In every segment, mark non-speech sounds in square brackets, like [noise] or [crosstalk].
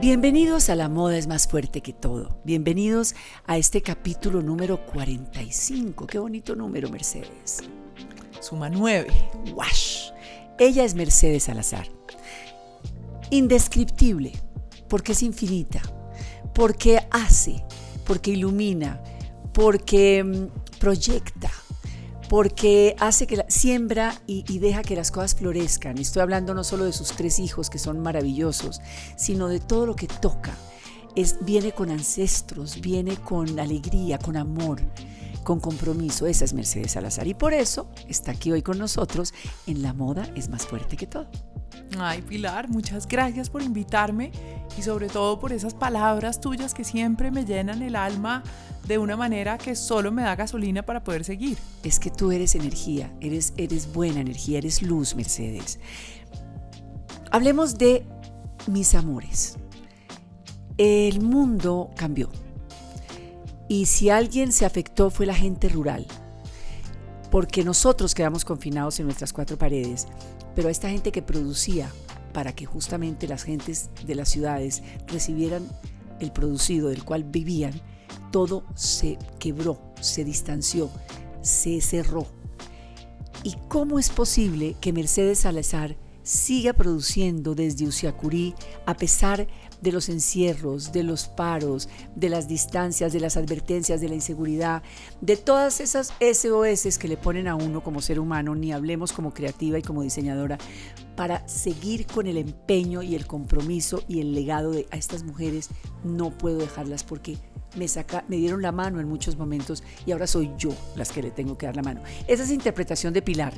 Bienvenidos a La Moda es más fuerte que todo. Bienvenidos a este capítulo número 45. Qué bonito número, Mercedes. Suma 9. ¡Wash! Ella es Mercedes Salazar. Indescriptible, porque es infinita, porque hace, porque ilumina, porque mm, proyecta, porque hace que siembra y, y, deja que las cosas florezcan. Estoy hablando no solo de sus tres hijos que son maravillosos, sino de todo lo que toca. Es, viene con ancestros, viene con alegría, con amor, con compromiso. Esa es Mercedes Salazar y por eso está aquí hoy con nosotros en La Moda es más fuerte que todo. Ay, Pilar, muchas gracias por invitarme y sobre todo por esas palabras tuyas que siempre me llenan el alma de una manera que solo me da gasolina para poder seguir. Es que tú eres energía, eres, eres buena energía, eres luz, Mercedes. Hablemos de mis amores. El mundo cambió. Y si alguien se afectó fue la gente rural. Porque nosotros quedamos confinados en nuestras cuatro paredes pero a esta gente que producía para que justamente las gentes de las ciudades recibieran el producido del cual vivían, todo se quebró, se distanció, se cerró. ¿Y cómo es posible que Mercedes Salazar siga produciendo desde Usiacurí a pesar de los encierros, de los paros, de las distancias, de las advertencias, de la inseguridad, de todas esas SOS que le ponen a uno como ser humano, ni hablemos como creativa y como diseñadora, para seguir con el empeño y el compromiso y el legado de a estas mujeres, no puedo dejarlas porque me, saca, me dieron la mano en muchos momentos y ahora soy yo las que le tengo que dar la mano. Esa es interpretación de Pilar,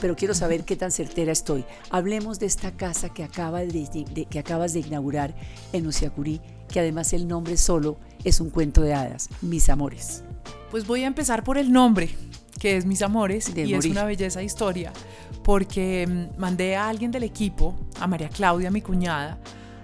pero quiero saber qué tan certera estoy. Hablemos de esta casa que, acaba de, de, que acabas de inaugurar en Usiacurí, que además el nombre solo es un cuento de hadas, Mis Amores. Pues voy a empezar por el nombre, que es Mis Amores, de y morir. es una belleza historia, porque mm, mandé a alguien del equipo, a María Claudia, mi cuñada,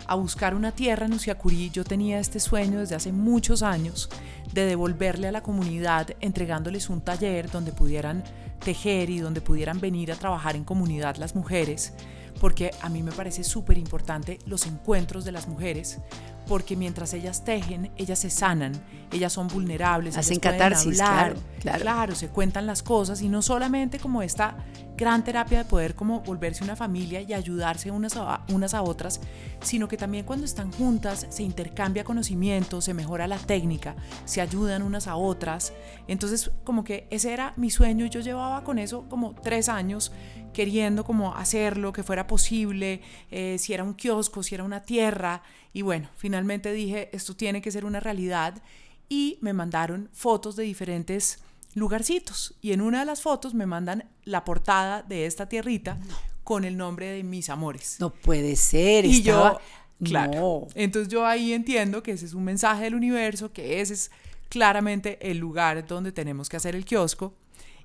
a buscar una tierra en Usiacurí, yo tenía este sueño desde hace muchos años de devolverle a la comunidad entregándoles un taller donde pudieran tejer y donde pudieran venir a trabajar en comunidad las mujeres, porque a mí me parece súper importante los encuentros de las mujeres, porque mientras ellas tejen, ellas se sanan, ellas son vulnerables, hacen catarsis, hablar, claro, claro, claro, se cuentan las cosas y no solamente como esta gran terapia de poder como volverse una familia y ayudarse unas a, unas a otras, sino que también cuando están juntas se intercambia conocimiento, se mejora la técnica, se ayudan unas a otras. Entonces como que ese era mi sueño y yo llevaba con eso como tres años queriendo como hacerlo, que fuera posible, eh, si era un kiosco, si era una tierra. Y bueno, finalmente dije, esto tiene que ser una realidad y me mandaron fotos de diferentes lugarcitos. Y en una de las fotos me mandan la portada de esta tierrita no. con el nombre de mis amores. No puede ser. Y estaba... yo, claro. No. Entonces yo ahí entiendo que ese es un mensaje del universo, que ese es claramente el lugar donde tenemos que hacer el kiosco.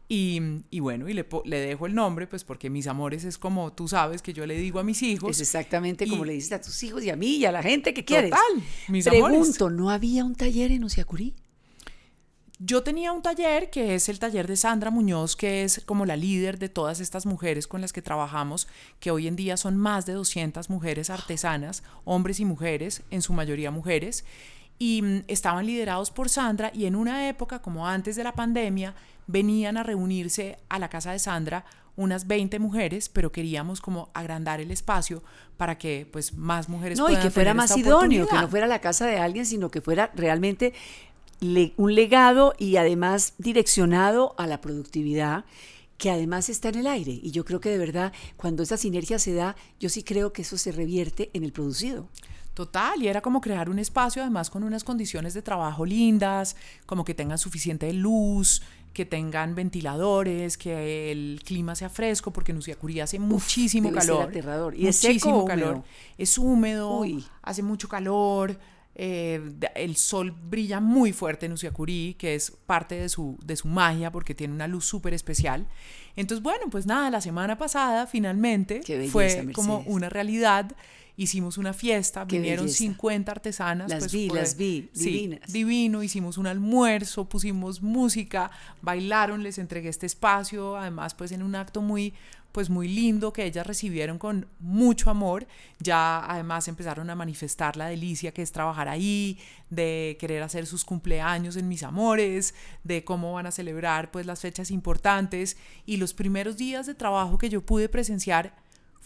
Y, y, bueno, y le, le, dejo el nombre, pues porque mis amores es como tú sabes que yo le digo a mis hijos. Es exactamente y, como le dices a tus hijos y a mí y a la gente que quieres. Total, mis Pregunto, amores. ¿no había un taller en Usiacurí? Yo tenía un taller que es el taller de Sandra Muñoz, que es como la líder de todas estas mujeres con las que trabajamos, que hoy en día son más de 200 mujeres artesanas, hombres y mujeres, en su mayoría mujeres, y mm, estaban liderados por Sandra y en una época como antes de la pandemia venían a reunirse a la casa de Sandra unas 20 mujeres, pero queríamos como agrandar el espacio para que pues más mujeres no, y que fuera más idóneo, que no fuera la casa de alguien, sino que fuera realmente le, un legado y además direccionado a la productividad que además está en el aire. Y yo creo que de verdad, cuando esa sinergia se da, yo sí creo que eso se revierte en el producido. Total, y era como crear un espacio además con unas condiciones de trabajo lindas, como que tengan suficiente luz, que tengan ventiladores, que el clima sea fresco, porque en Usiacurí hace Uf, muchísimo calor. aterrador. Y es muchísimo seco, calor. Es húmedo, Uy. hace mucho calor. Eh, el sol brilla muy fuerte en Usiacurí, que es parte de su, de su magia porque tiene una luz súper especial. Entonces, bueno, pues nada, la semana pasada finalmente belleza, fue Mercedes. como una realidad. Hicimos una fiesta, Qué vinieron belleza. 50 artesanas. Las pues, vi, las vi, sí, divinas. divino, hicimos un almuerzo, pusimos música, bailaron, les entregué este espacio, además pues en un acto muy pues muy lindo que ellas recibieron con mucho amor. Ya además empezaron a manifestar la delicia que es trabajar ahí, de querer hacer sus cumpleaños en mis amores, de cómo van a celebrar pues las fechas importantes y los primeros días de trabajo que yo pude presenciar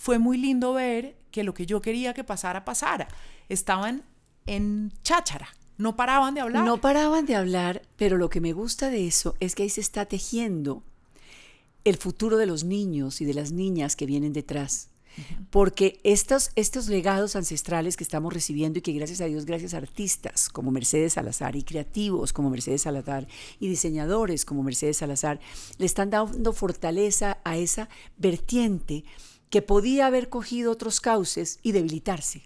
fue muy lindo ver que lo que yo quería que pasara pasara. Estaban en cháchara, no paraban de hablar. No paraban de hablar, pero lo que me gusta de eso es que ahí se está tejiendo el futuro de los niños y de las niñas que vienen detrás. Porque estos, estos legados ancestrales que estamos recibiendo y que gracias a Dios, gracias a artistas como Mercedes Salazar y creativos como Mercedes Salazar y diseñadores como Mercedes Salazar, le están dando fortaleza a esa vertiente que podía haber cogido otros cauces y debilitarse.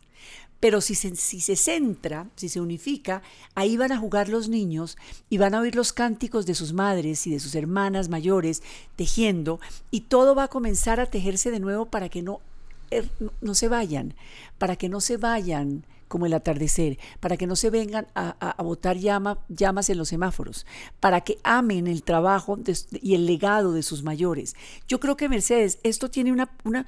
Pero si se, si se centra, si se unifica, ahí van a jugar los niños y van a oír los cánticos de sus madres y de sus hermanas mayores tejiendo y todo va a comenzar a tejerse de nuevo para que no, er, no se vayan, para que no se vayan como el atardecer, para que no se vengan a, botar llama, llamas en los semáforos, para que amen el trabajo y el legado de sus mayores. Yo creo que Mercedes, esto tiene una, una,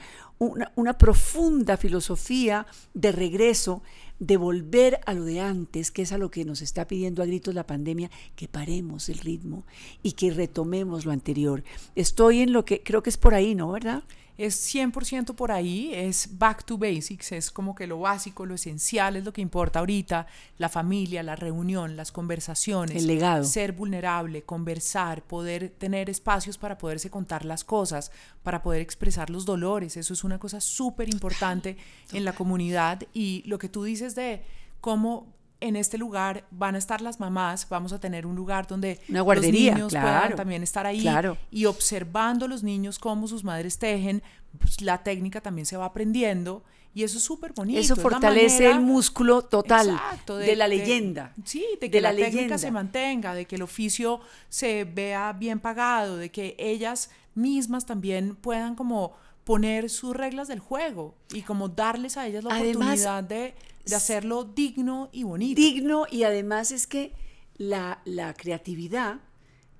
una, profunda filosofía de regreso, de volver a lo de antes, que es a lo que nos está pidiendo a gritos la pandemia, que paremos el ritmo y que retomemos lo anterior. Estoy en lo que creo que es por ahí, ¿no? ¿Verdad? Es 100% por ahí, es back to basics, es como que lo básico, lo esencial es lo que importa ahorita, la familia, la reunión, las conversaciones, el legado, ser vulnerable, conversar, poder tener espacios para poderse contar las cosas, para poder expresar los dolores, eso es una cosa súper importante en la comunidad y lo que tú dices de cómo en este lugar van a estar las mamás, vamos a tener un lugar donde los niños puedan también estar ahí y observando los niños cómo sus madres tejen, pues, la técnica también se va aprendiendo y eso es súper bonito. Eso fortalece el músculo total de, la leyenda. sí, de que la, técnica se mantenga, de que el oficio se vea bien pagado, de que ellas mismas también puedan como poner sus reglas del juego y como darles a ellas la oportunidad de de hacerlo digno y bonito. Digno y además es que la, creatividad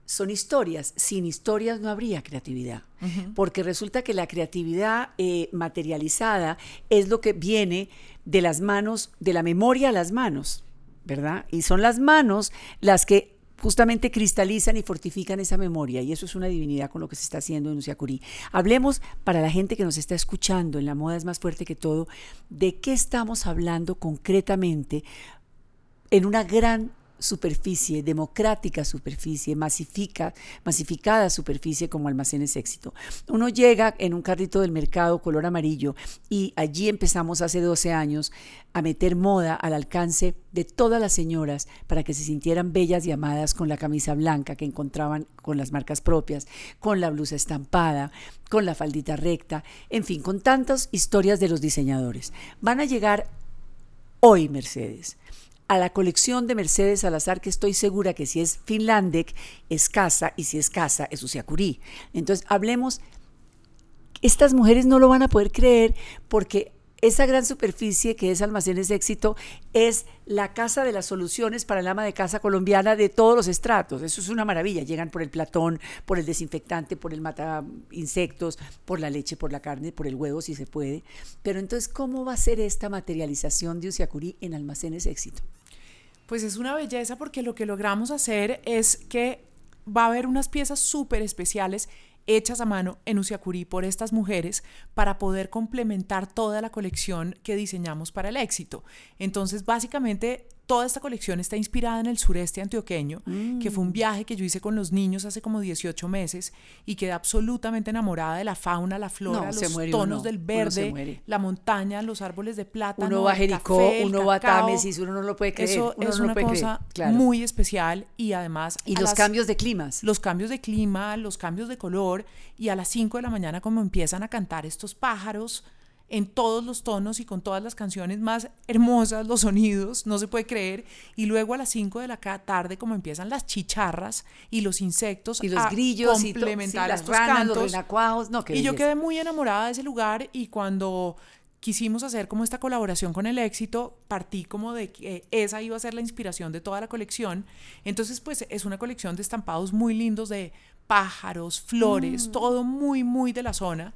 son historias. Sin historias no habría creatividad. Porque resulta que la creatividad eh, materializada es lo que viene de las manos, de la memoria a las manos, ¿verdad? Y son las manos las que justamente cristalizan y fortifican esa memoria y eso es una divinidad con lo que se está haciendo en Usiacurí. Hablemos para la gente que nos está escuchando, en la moda es más fuerte que todo, de qué estamos hablando concretamente en una gran superficie, democrática superficie, masifica, masificada superficie como almacenes éxito. Uno llega en un carrito del mercado color amarillo y allí empezamos hace 12 años a meter moda al alcance de todas las señoras para que se sintieran bellas y amadas con la camisa blanca que encontraban con las marcas propias, con la blusa estampada, con la faldita recta, en fin, con tantas historias de los diseñadores. Van a llegar hoy, Mercedes a la colección de Mercedes Salazar, que estoy segura que si es Finlandec, es casa, y si es casa, es Usiacurí. Entonces, hablemos, estas mujeres no lo van a poder creer porque esa gran superficie que es Almacenes de Éxito es la casa de las soluciones para el ama de casa colombiana de todos los estratos. Eso es una maravilla. Llegan por el platón, por el desinfectante, por el mata insectos, por la leche, por la carne, por el huevo, si se puede. Pero entonces, ¿cómo va a ser esta materialización de Usiacurí en Almacenes de Éxito? Pues es una belleza porque lo que logramos hacer es que va a haber unas piezas súper especiales hechas a mano en Usiacurí por estas mujeres para poder complementar toda la colección que diseñamos para el éxito. Entonces, básicamente, toda esta colección está inspirada en el sureste antioqueño, que fue un mm. viaje que yo hice con los niños hace como 18 meses y quedé absolutamente enamorada de la fauna, la flora, los tonos del verde, la montaña, los árboles de plátano, uno va a Jericó, uno va a Támesis, uno no lo puede creer. Eso es una cosa muy especial y además... Y los cambios de climas. Los cambios de clima, los cambios de color y a las 5 de la mañana como empiezan a cantar estos pájaros en todos los tonos y con todas las canciones más hermosas, los sonidos, no se puede creer. Y luego a las 5 de la tarde, como empiezan las chicharras y los insectos y los grillos complementar y las ranas, los renacuajos. No, y yo quedé muy enamorada de ese lugar y cuando quisimos hacer como esta colaboración con el éxito, partí como de que esa iba a ser la inspiración de toda la colección. Entonces, pues es una colección de estampados muy lindos de pájaros, flores, mm. todo muy, muy de la zona.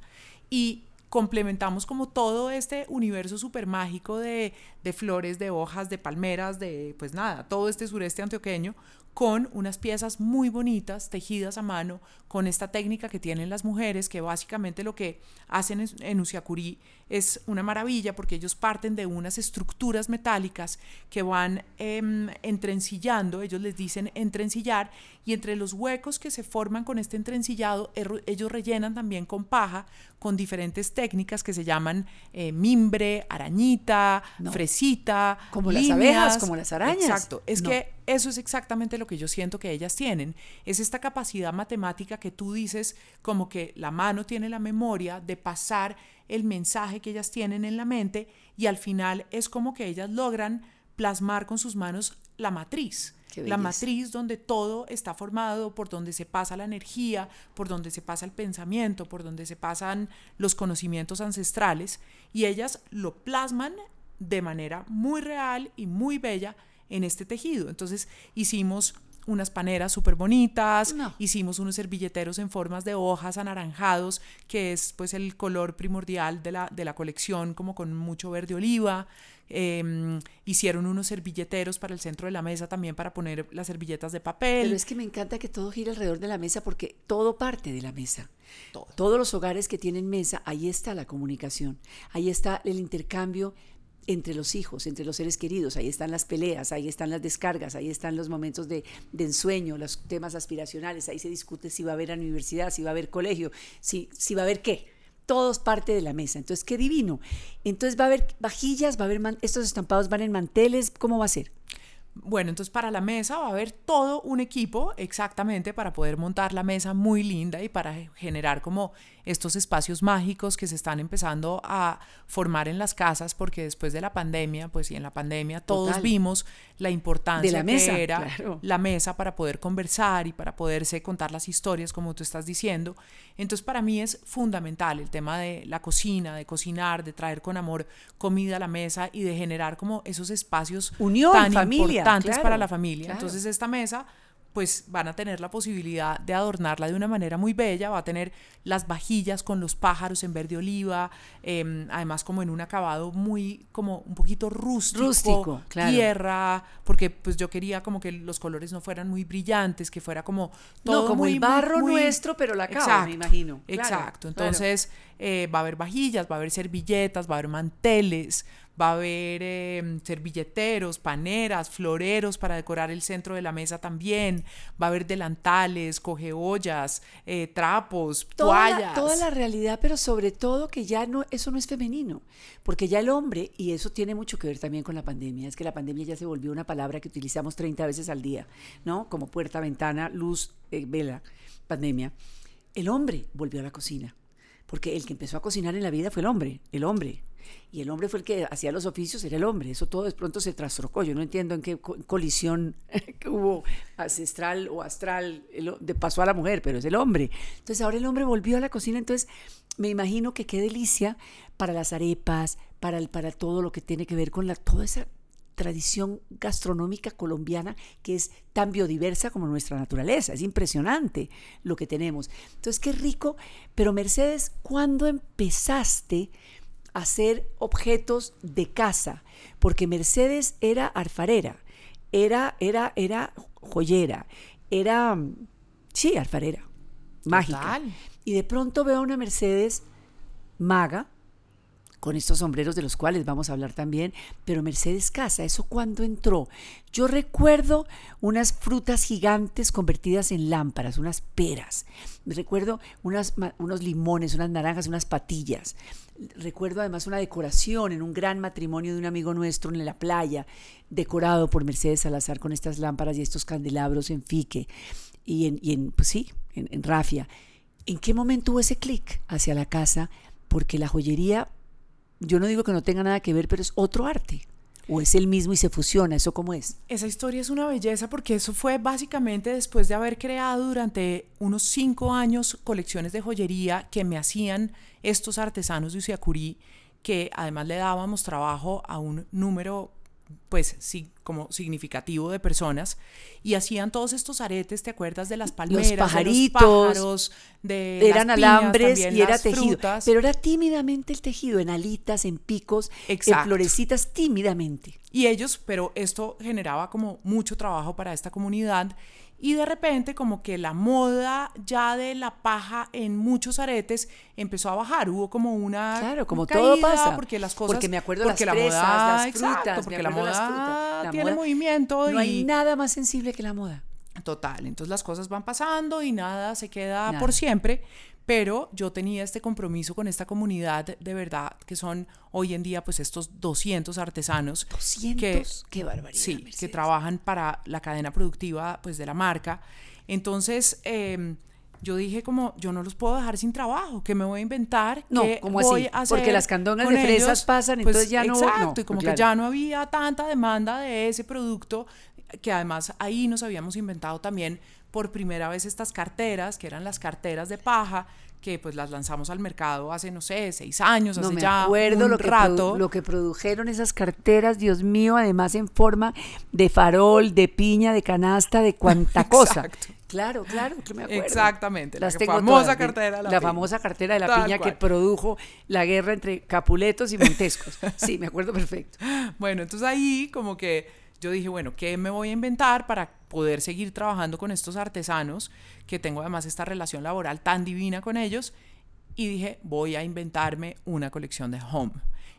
y complementamos como todo este universo súper mágico de, flores, de hojas, de palmeras, de pues nada, todo este sureste antioqueño con unas piezas muy bonitas, tejidas a mano, con esta técnica que tienen las mujeres, que básicamente lo que hacen en Usiacurí es una maravilla porque ellos parten de unas estructuras metálicas que van eh, entrencillando, ellos les dicen entrencillar, y entre los huecos que se forman con este entrencillado, ellos rellenan también con paja, con diferentes técnicas que se llaman eh, mimbre, arañita, no. fresita. Como líneas. las abejas, como las arañas. Exacto, es no. que eso es exactamente lo que yo siento que ellas tienen, es esta capacidad matemática que tú dices como que la mano tiene la memoria de pasar el mensaje que ellas tienen en la mente y al final es como que ellas logran plasmar con sus manos la matriz. La matriz donde todo está formado, por donde se pasa la energía, por donde se pasa el pensamiento, por donde se pasan los conocimientos ancestrales, y ellas lo plasman de manera muy real y muy bella en este tejido. Entonces hicimos unas paneras súper bonitas, no. hicimos unos servilleteros en formas de hojas anaranjados, que es pues el color primordial de la, de la colección, como con mucho verde oliva. Eh, hicieron unos servilleteros para el centro de la mesa también para poner las servilletas de papel. Pero es que me encanta que todo gire alrededor de la mesa porque todo parte de la mesa. Todo. Todos los hogares que tienen mesa, ahí está la comunicación, ahí está el intercambio entre los hijos, entre los seres queridos, ahí están las peleas, ahí están las descargas, ahí están los momentos de, ensueño, los temas aspiracionales, ahí se discute si va a haber universidad, si va a haber colegio, si, si va a haber qué. Todos parte de la mesa. Entonces, qué divino. Entonces, va a haber vajillas, va a haber estos estampados van en manteles, ¿cómo va a ser? Bueno, entonces para la mesa va a haber todo un equipo exactamente para poder montar la mesa muy linda y para generar como estos espacios mágicos que se están empezando a formar en las casas porque después de la pandemia, pues y en la pandemia todos Total. vimos la importancia de la mesa, que era claro. la mesa para poder conversar y para poderse contar las historias como tú estás diciendo. Entonces para mí es fundamental el tema de la cocina, de cocinar, de traer con amor comida a la mesa y de generar como esos espacios Unión, tan familia, importantes claro, para la familia. claro. Entonces esta mesa pues van a tener la posibilidad de adornarla de una manera muy bella, va a tener las vajillas con los pájaros en verde oliva, eh, además como en un acabado muy, como un poquito rústico, Rústico, claro. tierra, porque pues yo quería como que los colores no fueran muy brillantes, que fuera como todo no, como muy, el barro muy, muy- nuestro, pero la cava, Exacto, me imagino. Exacto, claro. entonces eh, va a haber vajillas, va a haber servilletas, va a haber manteles, va a haber eh, servilleteros, paneras, floreros para decorar el centro de la mesa también, va a haber delantales, cogeollas, eh, trapos, toda toallas. la, toda la realidad, pero sobre todo que ya no, eso no es femenino, porque ya el hombre, y eso tiene mucho que ver también con la pandemia, es que la pandemia ya se volvió una palabra que utilizamos 30 veces al día, ¿no? Como puerta, ventana, luz, eh, vela, pandemia. El hombre volvió a la cocina, porque el que empezó a cocinar en la vida fue el hombre, el hombre. Y el hombre fue el que hacía los oficios, era el hombre. Eso todo de pronto se trastrocó. Yo no entiendo en qué co- colisión [laughs] que hubo ancestral o astral de pasó a la mujer, pero es el hombre. Entonces ahora el hombre volvió a la cocina. Entonces me imagino que qué delicia para las arepas, para, el, para todo lo que tiene que ver con la, toda esa tradición gastronómica colombiana que es tan biodiversa como nuestra naturaleza. Es impresionante lo que tenemos. Entonces, qué rico. Pero Mercedes, ¿cuándo empezaste a hacer objetos de casa? Porque Mercedes era alfarera, era, era, era joyera, era, sí, alfarera, mágica. Total. Y de pronto veo a una Mercedes maga, con estos sombreros de los cuales vamos a hablar también, pero Mercedes Casa, ¿eso cuándo entró? Yo recuerdo unas frutas gigantes convertidas en lámparas, unas peras, recuerdo unos limones, unas naranjas, unas patillas, recuerdo además una decoración en un gran matrimonio de un amigo nuestro en la playa, decorado por Mercedes Salazar con estas lámparas y estos candelabros en fique y en, y en pues sí, en rafia. ¿En qué momento hubo ese clic hacia la casa? Porque la joyería yo no digo que no tenga nada que ver, pero es otro arte. O es el mismo y se fusiona, ¿eso cómo es? Esa historia es una belleza porque eso fue básicamente después de haber creado durante unos cinco años colecciones de joyería que me hacían estos artesanos de Usiacurí, que además le dábamos trabajo a un número pues sí, como significativo de personas y hacían todos estos aretes, ¿te acuerdas de las palmeras, los pajaritos, de los pájaros, de eran las piñas, alambres también y era tejido, frutas? pero era tímidamente el tejido en alitas, en picos, en Exacto. florecitas tímidamente. Y ellos, pero esto generaba como mucho trabajo para esta comunidad y de repente como que la moda ya de la paja en muchos aretes empezó a bajar, hubo como una Claro, como caída todo pasa. porque las cosas Porque me acuerdo porque las la fresas, moda, las exacto, frutas, me porque la moda frutas. La tiene moda- movimiento No y hay nada más sensible que la moda. Total, entonces las cosas van pasando y nada se queda Nada. por siempre, pero yo tenía este compromiso con esta comunidad de verdad que son hoy en día pues estos 200 artesanos 200, que qué barbaridad. sí, que trabajan para la cadena productiva pues de la marca. Entonces eh, yo dije como yo no los puedo dejar sin trabajo, que me voy a inventar, No, ¿qué ¿cómo voy así? a hacer Porque las candongas de fresas ellos? pasan, Pues, entonces ya no- Exacto, no, y como claro. que ya no había tanta demanda de ese producto que además ahí nos habíamos inventado también por primera vez estas carteras, que eran las carteras de paja, que pues las lanzamos al mercado hace, no sé, seis años, No hace me ya acuerdo un lo que, rato. lo que produjeron esas carteras, Dios mío, además en forma de farol, de piña, de canasta, de cuanta [laughs] cosa. Claro, claro, que me acuerdo. Exactamente, la Las que tengo famosa todas, cartera de la la piña. famosa cartera de la Tal piña que produjo la guerra entre Capuletos y Montescos. Sí, me acuerdo perfecto. [laughs] Bueno, entonces ahí como que yo dije, bueno, ¿qué me voy a inventar para poder seguir trabajando con estos artesanos? Que tengo además esta relación laboral tan divina con ellos. Y dije, voy a inventarme una colección de home.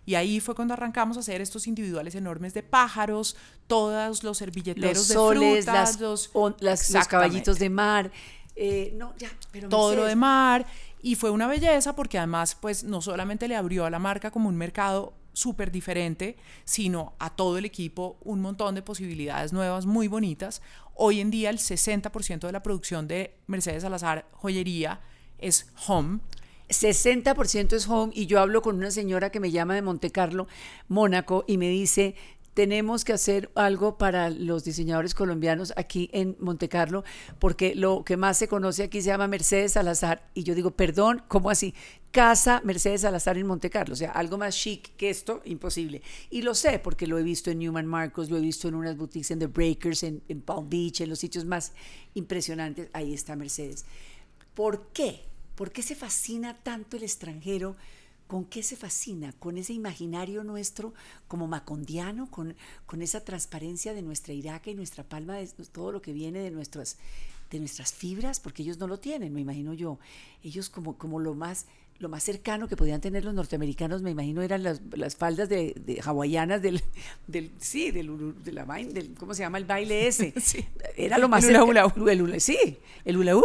Y ahí fue cuando arrancamos a hacer estos individuales enormes de pájaros, todos los servilleteros Los de soles, frutas, las, los, on- las- los caballitos de mar. eh, no, ya, pero todo lo de mar y fue una belleza porque además pues no solamente le abrió a la marca como un mercado súper diferente, sino a todo el equipo un montón de posibilidades nuevas muy bonitas. Hoy en día el 60% de la producción de Mercedes Salazar Joyería es home. 60% es home y yo hablo con una señora que me llama de Monte Carlo, Mónaco, y me dice, tenemos que hacer algo para los diseñadores colombianos aquí en Monte Carlo, porque lo que más se conoce aquí se llama Mercedes Salazar. Y yo digo, perdón, ¿cómo así? Casa Mercedes Salazar en Monte Carlo, o sea, algo más chic que esto, imposible. Y lo sé, porque lo he visto en Newman Marcos, lo he visto en unas boutiques en The Breakers, en, en Palm Beach, en los sitios más impresionantes, ahí está Mercedes. ¿Por qué? ¿Por qué se fascina tanto el extranjero? ¿Con qué se fascina? ¿Con ese imaginario nuestro como macondiano? ¿Con, con esa transparencia de nuestra iraca y nuestra palma, de todo lo que viene de nuestras, de nuestras fibras? Porque ellos no lo tienen, me imagino yo. Ellos como, como lo más lo más cercano que podían tener los norteamericanos, me imagino, eran las, las faldas de, de hawaianas del, [laughs] del, sí, del, de la del, ¿cómo se llama el baile ese? [laughs] Sí. Era lo más El hula cerca- hula. el hula- sí, el hula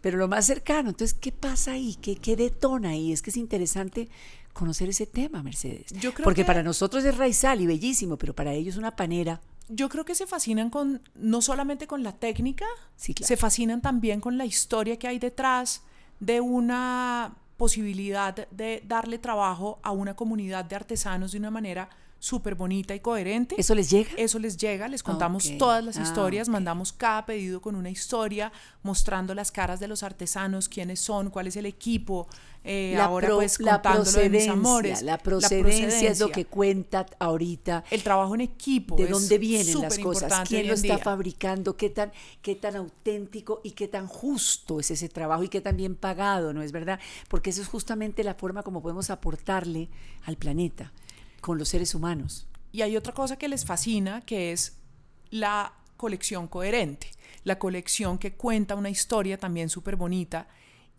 pero lo más cercano. Entonces, ¿qué pasa ahí? ¿Qué, qué detona ahí? Es que es interesante conocer ese tema, Mercedes. Yo creo Porque que- para nosotros es raizal y bellísimo, pero para ellos una panera. Yo creo que se fascinan con no solamente con la técnica, Sí, claro. se fascinan también con la historia que hay detrás de una posibilidad de darle trabajo a una comunidad de artesanos de una manera súper bonita y coherente. ¿Eso les llega? Eso les llega, les contamos todas las Ah, historias, mandamos cada pedido con una historia, mostrando las caras de los artesanos, quiénes son, cuál es el equipo. eh, la, ahora pro- pues la contándolo de mis amores. la procedencia es lo que cuenta ahorita. El trabajo en equipo. de dónde vienen las cosas, quién lo está día. fabricando, qué tan, qué tan auténtico y qué tan justo es ese trabajo y qué tan bien pagado, ¿no es verdad? Porque eso es justamente la forma como podemos aportarle al planeta con los seres humanos. Y hay otra cosa que les fascina, que es la colección coherente, la colección que cuenta una historia también súper bonita.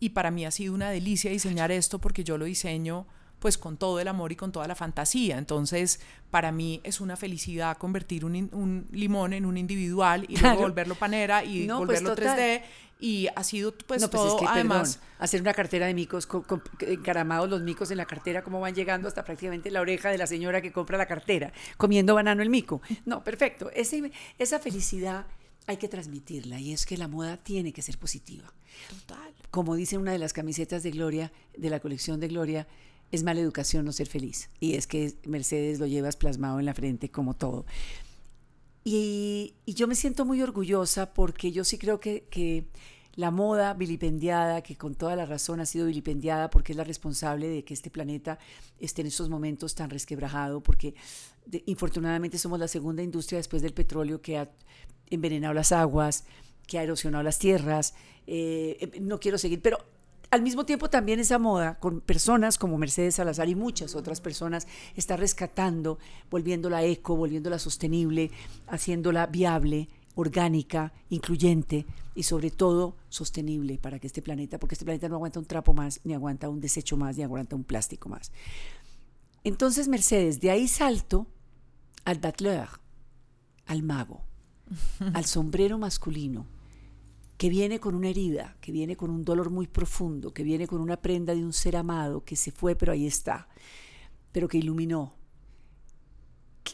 Y para mí ha sido una delicia diseñar esto porque yo lo diseño pues con todo el amor y con toda la fantasía. Entonces, para mí es una felicidad convertir un, limón en un individual y Claro. luego volverlo panera y No, pues, volverlo total. 3D. Y ha sido pues no, pues todo es que, además... perdón, hacer una cartera de micos, con- con- encaramados los micos en la cartera, cómo van llegando hasta prácticamente la oreja de la señora que compra la cartera, comiendo banano el mico. No, perfecto. Ese- esa felicidad hay que transmitirla y es que la moda tiene que ser positiva. Total. Como dice una de las camisetas de Gloria, de la colección de Gloria, es mala educación no ser feliz. Y es que Mercedes lo llevas plasmado en la frente como todo. Y, yo me siento muy orgullosa porque yo sí creo que, que la moda vilipendiada, que con toda la razón ha sido vilipendiada porque es la responsable de que este planeta esté en estos momentos tan resquebrajado, porque infortunadamente somos la segunda industria después del petróleo que ha envenenado las aguas, que ha erosionado las tierras. Eh, eh, no quiero seguir, pero al mismo tiempo también esa moda con personas como Mercedes Salazar y muchas otras personas está rescatando, volviéndola eco, volviéndola sostenible, haciéndola viable, orgánica, incluyente y sobre todo sostenible para que este planeta, porque este planeta no aguanta un trapo más, ni aguanta un desecho más, ni aguanta un plástico más. Entonces Mercedes, de ahí salto al batleur, al mago, al sombrero masculino que viene con una herida, que viene con un dolor muy profundo, que viene con una prenda de un ser amado que se fue pero ahí está, pero que iluminó,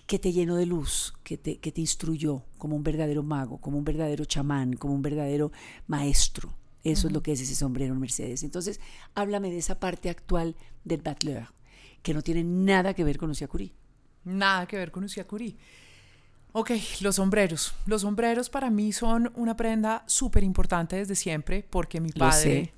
que, te llenó de luz, que te, que te instruyó como un verdadero mago, como un verdadero chamán, como un verdadero maestro. Eso es lo que es ese sombrero Mercedes. Entonces, háblame de esa parte actual del Batleur, que no tiene nada que ver con Usiacurí. Nada que ver con Usiacurí. Ok, los sombreros. Los sombreros para mí son una prenda súper importante desde siempre porque mi padre,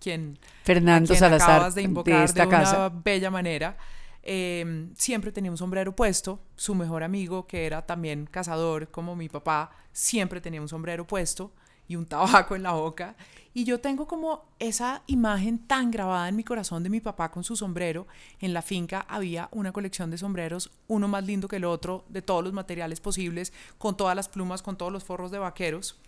quien, Fernando Salazar, acabas de invocar de, una bella manera, em, siempre tenía un sombrero puesto. Su mejor amigo, que era también cazador como mi papá, siempre tenía un sombrero puesto y un tabaco en la boca. Y yo tengo como esa imagen tan grabada en mi corazón de mi papá con su sombrero. En la finca había una colección de sombreros, uno más lindo que el otro, de todos los materiales posibles, con todas las plumas, con todos los forros de vaqueros.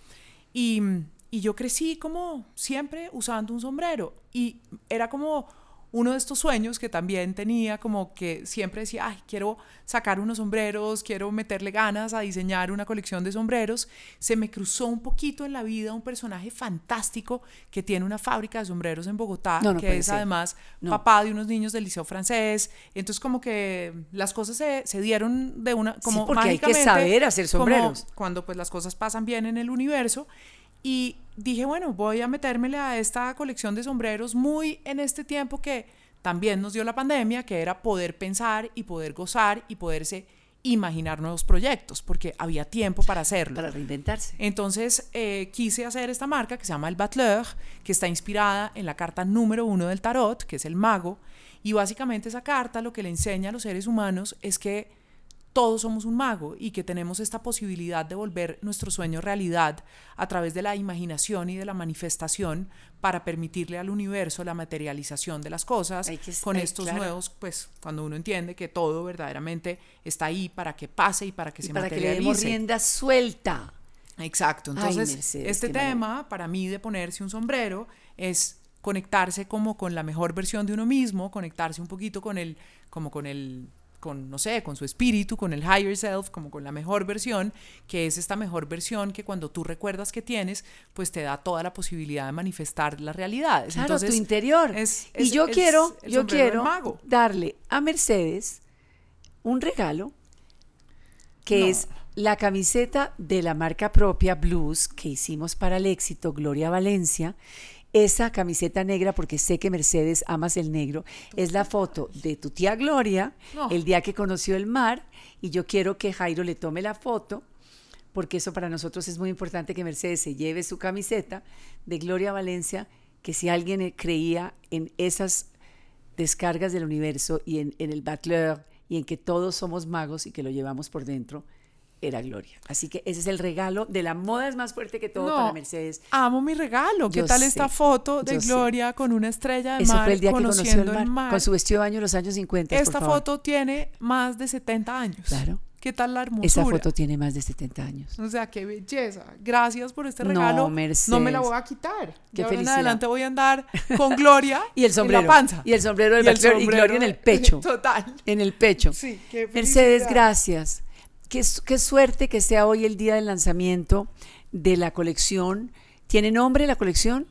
Y, y yo crecí como siempre usando un sombrero. Y era como uno de estos sueños que también tenía, como que siempre decía, ay, quiero sacar unos sombreros, quiero meterle ganas a diseñar una colección de sombreros, se me cruzó un poquito en la vida un personaje fantástico que tiene una fábrica de sombreros en Bogotá, que es además papá de unos niños del liceo francés. Entonces como que las cosas se, se dieron de una, como sí, porque hay que saber hacer sombreros. cuando pues las cosas pasan bien en el universo. Y dije, bueno, voy a metérmele a esta colección de sombreros muy en este tiempo que también nos dio la pandemia, que era poder pensar y poder gozar y poderse imaginar nuevos proyectos, porque había tiempo para hacerlo. Para reinventarse. Entonces eh, quise hacer esta marca que se llama el Batleur, que está inspirada en la carta número uno del tarot, que es el mago, y básicamente esa carta lo que le enseña a los seres humanos es que todos somos un mago y que tenemos esta posibilidad de volver nuestro sueño realidad a través de la imaginación y de la manifestación para permitirle al universo la materialización de las cosas con estos nuevos, pues cuando uno entiende que todo verdaderamente está ahí para que pase y para que se para materialice. que le rienda suelta. Exacto, entonces este tema para mí de ponerse un sombrero es conectarse como con la mejor versión de uno mismo, conectarse un poquito con el como con el con, no sé, con su espíritu, con el higher self, como con la mejor versión, que es esta mejor versión que cuando tú recuerdas que tienes, pues te da toda la posibilidad de manifestar las realidades. Claro, Entonces, tu interior. y yo quiero, yo quiero darle a Mercedes un regalo que es la camiseta de la marca propia Blues que hicimos para el éxito Gloria Valencia esa camiseta negra, porque sé que Mercedes amas el negro, es la foto de tu tía Gloria el día que conoció el mar y yo quiero que Jairo le tome la foto porque eso para nosotros es muy importante que Mercedes se lleve su camiseta de Gloria Valencia, que si alguien creía en esas descargas del universo y en, en el Batleur y en que todos somos magos y que lo llevamos por dentro, era Gloria. Así que ese es el regalo de la moda es más fuerte que todo para Mercedes. Amo mi regalo. ¿Qué tal esta foto de Gloria con una estrella de Eso mar fue el día que conoció el mar, Con su vestido de baño en los años 50. Esta foto tiene más de 70 años. Claro. ¿Qué tal la hermosura? Esa foto tiene más de 70 años. O sea, qué belleza. Gracias por este regalo. No, Mercedes. No me la voy a quitar. Qué felicidad. En adelante voy a andar con Gloria [laughs] y el sombrero. en la panza. Y el sombrero del y, y Gloria en el pecho. [laughs] Total. En el pecho. Sí, qué Mercedes, gracias. Qué, suerte que sea hoy el día del lanzamiento de la colección. ¿Tiene nombre la colección?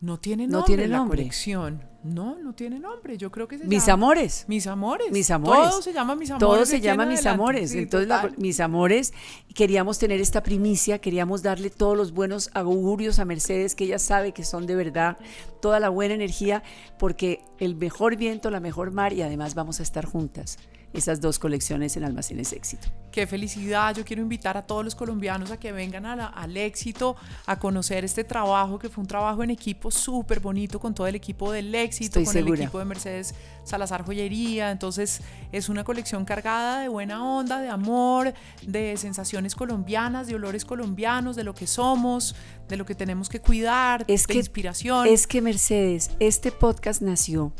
No tiene nombre, la colección. No, no tiene nombre. Yo creo que se Mis llama- amores. Mis amores. Mis amores. Todo se llama mis amores. Todo se llama mis adelante. amores. Sí, Entonces, la- mis amores, queríamos tener esta primicia, queríamos darle todos los buenos augurios a Mercedes, que ella sabe que son de verdad, toda la buena energía, porque el mejor viento, la mejor mar, y además vamos a estar juntas. Esas dos colecciones en Almacenes Éxito. Qué felicidad. Yo quiero invitar a todos los colombianos a que vengan a la- al éxito, a conocer este trabajo, que fue un trabajo en equipo súper bonito con todo el equipo del éxito, Estoy con segura. el equipo de Mercedes Salazar Joyería. Entonces, es una colección cargada de buena onda, de amor, de sensaciones colombianas, de olores colombianos, de lo que somos, de lo que tenemos que cuidar, Es de que, inspiración. Es que Mercedes, este podcast nació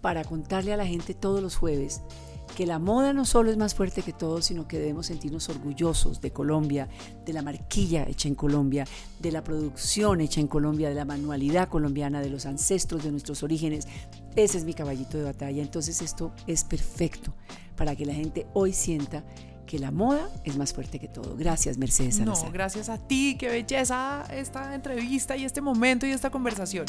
para contarle a la gente todos los jueves que la moda no solo es más fuerte que todo, sino que debemos sentirnos orgullosos de Colombia, de la marquilla hecha en Colombia, de la producción hecha en Colombia, de la manualidad colombiana, de los ancestros, de nuestros orígenes. Ese es mi caballito de batalla. Entonces esto es perfecto para que la gente hoy sienta que la moda es más fuerte que todo. Gracias, Mercedes No, gracias a ti, qué belleza esta entrevista y este momento y esta conversación.